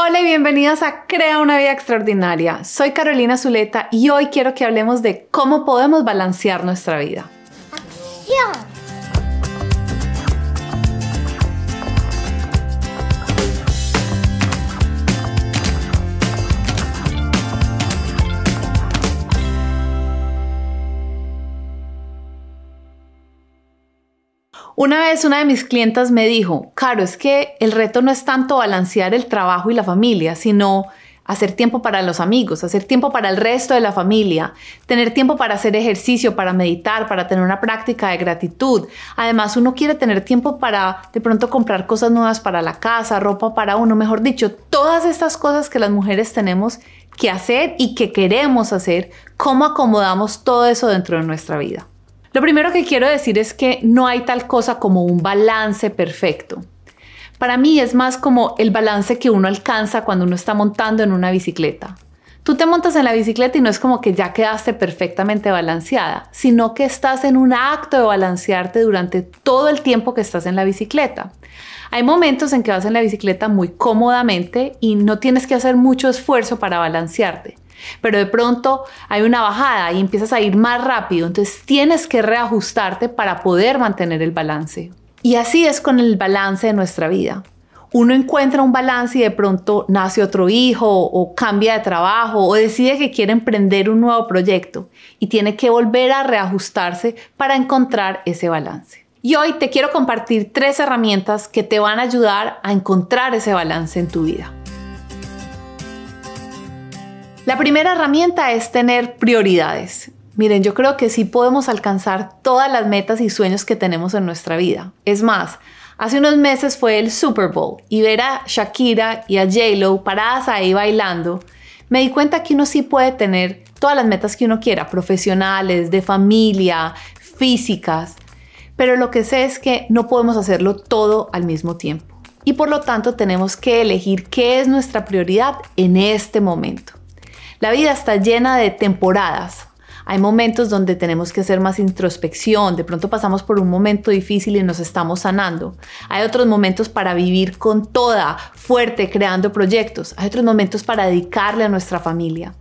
Hola y bienvenidos a Crea una vida extraordinaria. Soy Carolina Zuleta y hoy quiero que hablemos de cómo podemos balancear nuestra vida. ¡Acción! Una vez una de mis clientas me dijo, Caro, es que el reto no es tanto balancear el trabajo y la familia, sino hacer tiempo para los amigos, hacer tiempo para el resto de la familia, tener tiempo para hacer ejercicio, para meditar, para tener una práctica de gratitud. Además, uno quiere tener tiempo para de pronto comprar cosas nuevas para la casa, ropa para uno, mejor dicho, todas estas cosas que las mujeres tenemos que hacer y que queremos hacer, ¿cómo acomodamos todo eso dentro de nuestra vida? Lo primero que quiero decir es que no hay tal cosa como un balance perfecto. Para mí es más como el balance que uno alcanza cuando uno está montando en una bicicleta. Tú te montas en la bicicleta y no es como que ya quedaste perfectamente balanceada, sino que estás en un acto de balancearte durante todo el tiempo que estás en la bicicleta. Hay momentos en que vas en la bicicleta muy cómodamente y no tienes que hacer mucho esfuerzo para balancearte. Pero de pronto hay una bajada y empiezas a ir más rápido, entonces tienes que reajustarte para poder mantener el balance. Y así es con el balance de nuestra vida. Uno encuentra un balance y de pronto nace otro hijo o cambia de trabajo o decide que quiere emprender un nuevo proyecto y tiene que volver a reajustarse para encontrar ese balance. Y hoy te quiero compartir tres herramientas que te van a ayudar a encontrar ese balance en tu vida. La primera herramienta es tener prioridades. Miren, yo creo que sí podemos alcanzar todas las metas y sueños que tenemos en nuestra vida. Es más, hace unos meses fue el Super Bowl y ver a Shakira y a J-Lo paradas ahí bailando, me di cuenta que uno sí puede tener todas las metas que uno quiera, profesionales, de familia, físicas, pero lo que sé es que no podemos hacerlo todo al mismo tiempo. Y por lo tanto tenemos que elegir qué es nuestra prioridad en este momento. La vida está llena de temporadas. Hay momentos donde tenemos que hacer más introspección, de pronto pasamos por un momento difícil y nos estamos sanando. Hay otros momentos para vivir con toda, fuerte, creando proyectos. Hay otros momentos para dedicarle a nuestra familia.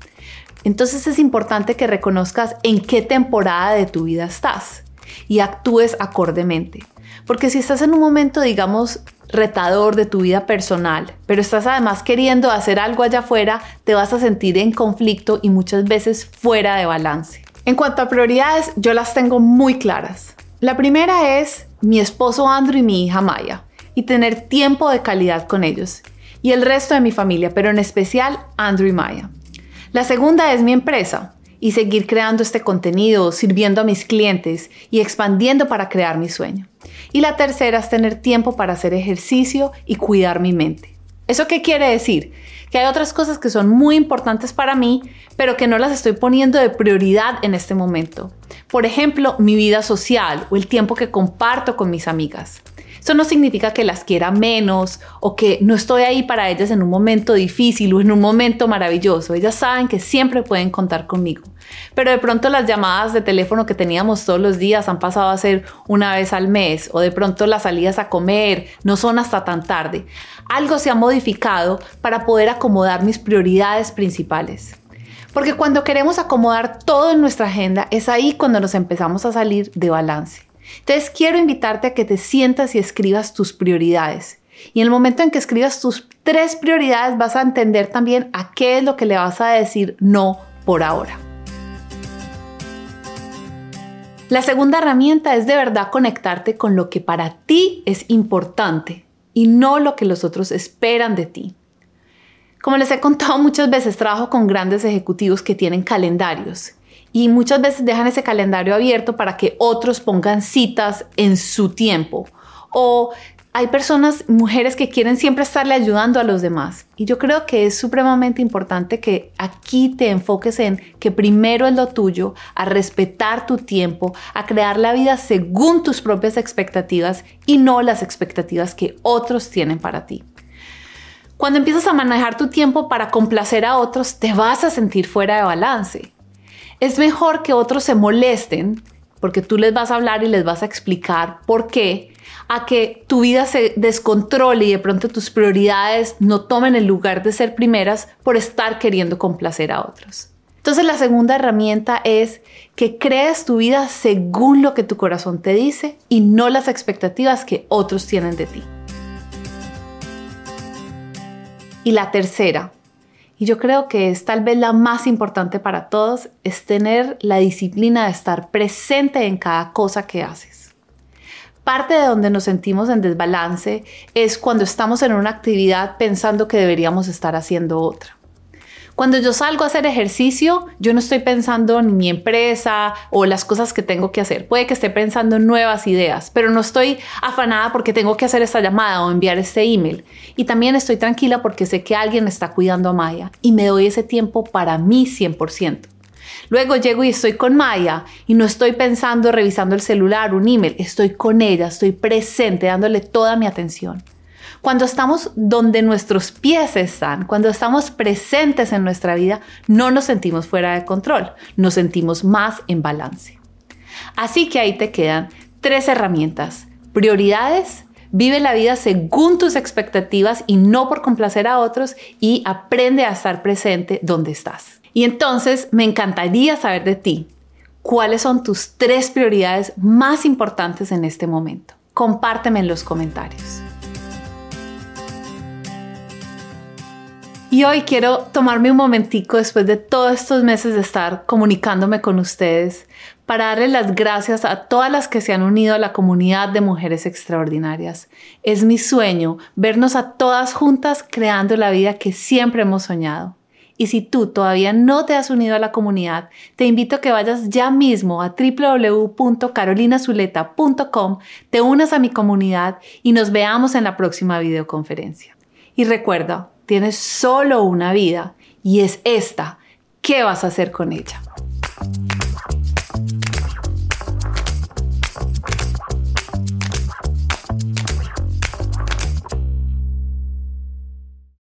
Entonces es importante que reconozcas en qué temporada de tu vida estás y actúes acordemente. Porque si estás en un momento, digamos, retador de tu vida personal, pero estás además queriendo hacer algo allá afuera, te vas a sentir en conflicto y muchas veces fuera de balance. En cuanto a prioridades, yo las tengo muy claras. La primera es mi esposo Andrew y mi hija Maya, y tener tiempo de calidad con ellos, y el resto de mi familia, pero en especial Andrew y Maya. La segunda es mi empresa, y seguir creando este contenido, sirviendo a mis clientes y expandiendo para crear mi sueño. Y la tercera es tener tiempo para hacer ejercicio y cuidar mi mente. ¿Eso qué quiere decir? Que hay otras cosas que son muy importantes para mí, pero que no las estoy poniendo de prioridad en este momento. Por ejemplo, mi vida social o el tiempo que comparto con mis amigas. Eso no significa que las quiera menos o que no estoy ahí para ellas en un momento difícil o en un momento maravilloso. Ellas saben que siempre pueden contar conmigo. Pero de pronto las llamadas de teléfono que teníamos todos los días han pasado a ser una vez al mes o de pronto las salidas a comer no son hasta tan tarde. Algo se ha modificado para poder acomodar mis prioridades principales. Porque cuando queremos acomodar todo en nuestra agenda es ahí cuando nos empezamos a salir de balance. Entonces quiero invitarte a que te sientas y escribas tus prioridades. Y en el momento en que escribas tus tres prioridades vas a entender también a qué es lo que le vas a decir no por ahora. La segunda herramienta es de verdad conectarte con lo que para ti es importante y no lo que los otros esperan de ti. Como les he contado muchas veces, trabajo con grandes ejecutivos que tienen calendarios y muchas veces dejan ese calendario abierto para que otros pongan citas en su tiempo. O hay personas, mujeres que quieren siempre estarle ayudando a los demás. Y yo creo que es supremamente importante que aquí te enfoques en que primero es lo tuyo, a respetar tu tiempo, a crear la vida según tus propias expectativas y no las expectativas que otros tienen para ti. Cuando empiezas a manejar tu tiempo para complacer a otros, te vas a sentir fuera de balance. Es mejor que otros se molesten porque tú les vas a hablar y les vas a explicar por qué, a que tu vida se descontrole y de pronto tus prioridades no tomen el lugar de ser primeras por estar queriendo complacer a otros. Entonces la segunda herramienta es que crees tu vida según lo que tu corazón te dice y no las expectativas que otros tienen de ti. Y la tercera, y yo creo que es tal vez la más importante para todos, es tener la disciplina de estar presente en cada cosa que haces. Parte de donde nos sentimos en desbalance es cuando estamos en una actividad pensando que deberíamos estar haciendo otra. Cuando yo salgo a hacer ejercicio, yo no estoy pensando en mi empresa o las cosas que tengo que hacer. Puede que esté pensando en nuevas ideas, pero no estoy afanada porque tengo que hacer esta llamada o enviar este email. Y también estoy tranquila porque sé que alguien está cuidando a Maya y me doy ese tiempo para mí 100%. Luego llego y estoy con Maya y no estoy pensando, revisando el celular, un email, estoy con ella, estoy presente, dándole toda mi atención. Cuando estamos donde nuestros pies están, cuando estamos presentes en nuestra vida, no nos sentimos fuera de control, nos sentimos más en balance. Así que ahí te quedan tres herramientas. Prioridades, vive la vida según tus expectativas y no por complacer a otros y aprende a estar presente donde estás. Y entonces me encantaría saber de ti. ¿Cuáles son tus tres prioridades más importantes en este momento? Compárteme en los comentarios. Y hoy quiero tomarme un momentico después de todos estos meses de estar comunicándome con ustedes para darles las gracias a todas las que se han unido a la comunidad de mujeres extraordinarias. Es mi sueño vernos a todas juntas creando la vida que siempre hemos soñado. Y si tú todavía no te has unido a la comunidad, te invito a que vayas ya mismo a www.carolinazuleta.com, te unas a mi comunidad y nos veamos en la próxima videoconferencia. Y recuerda, Tienes solo una vida y es esta. ¿Qué vas a hacer con ella?